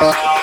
Bye.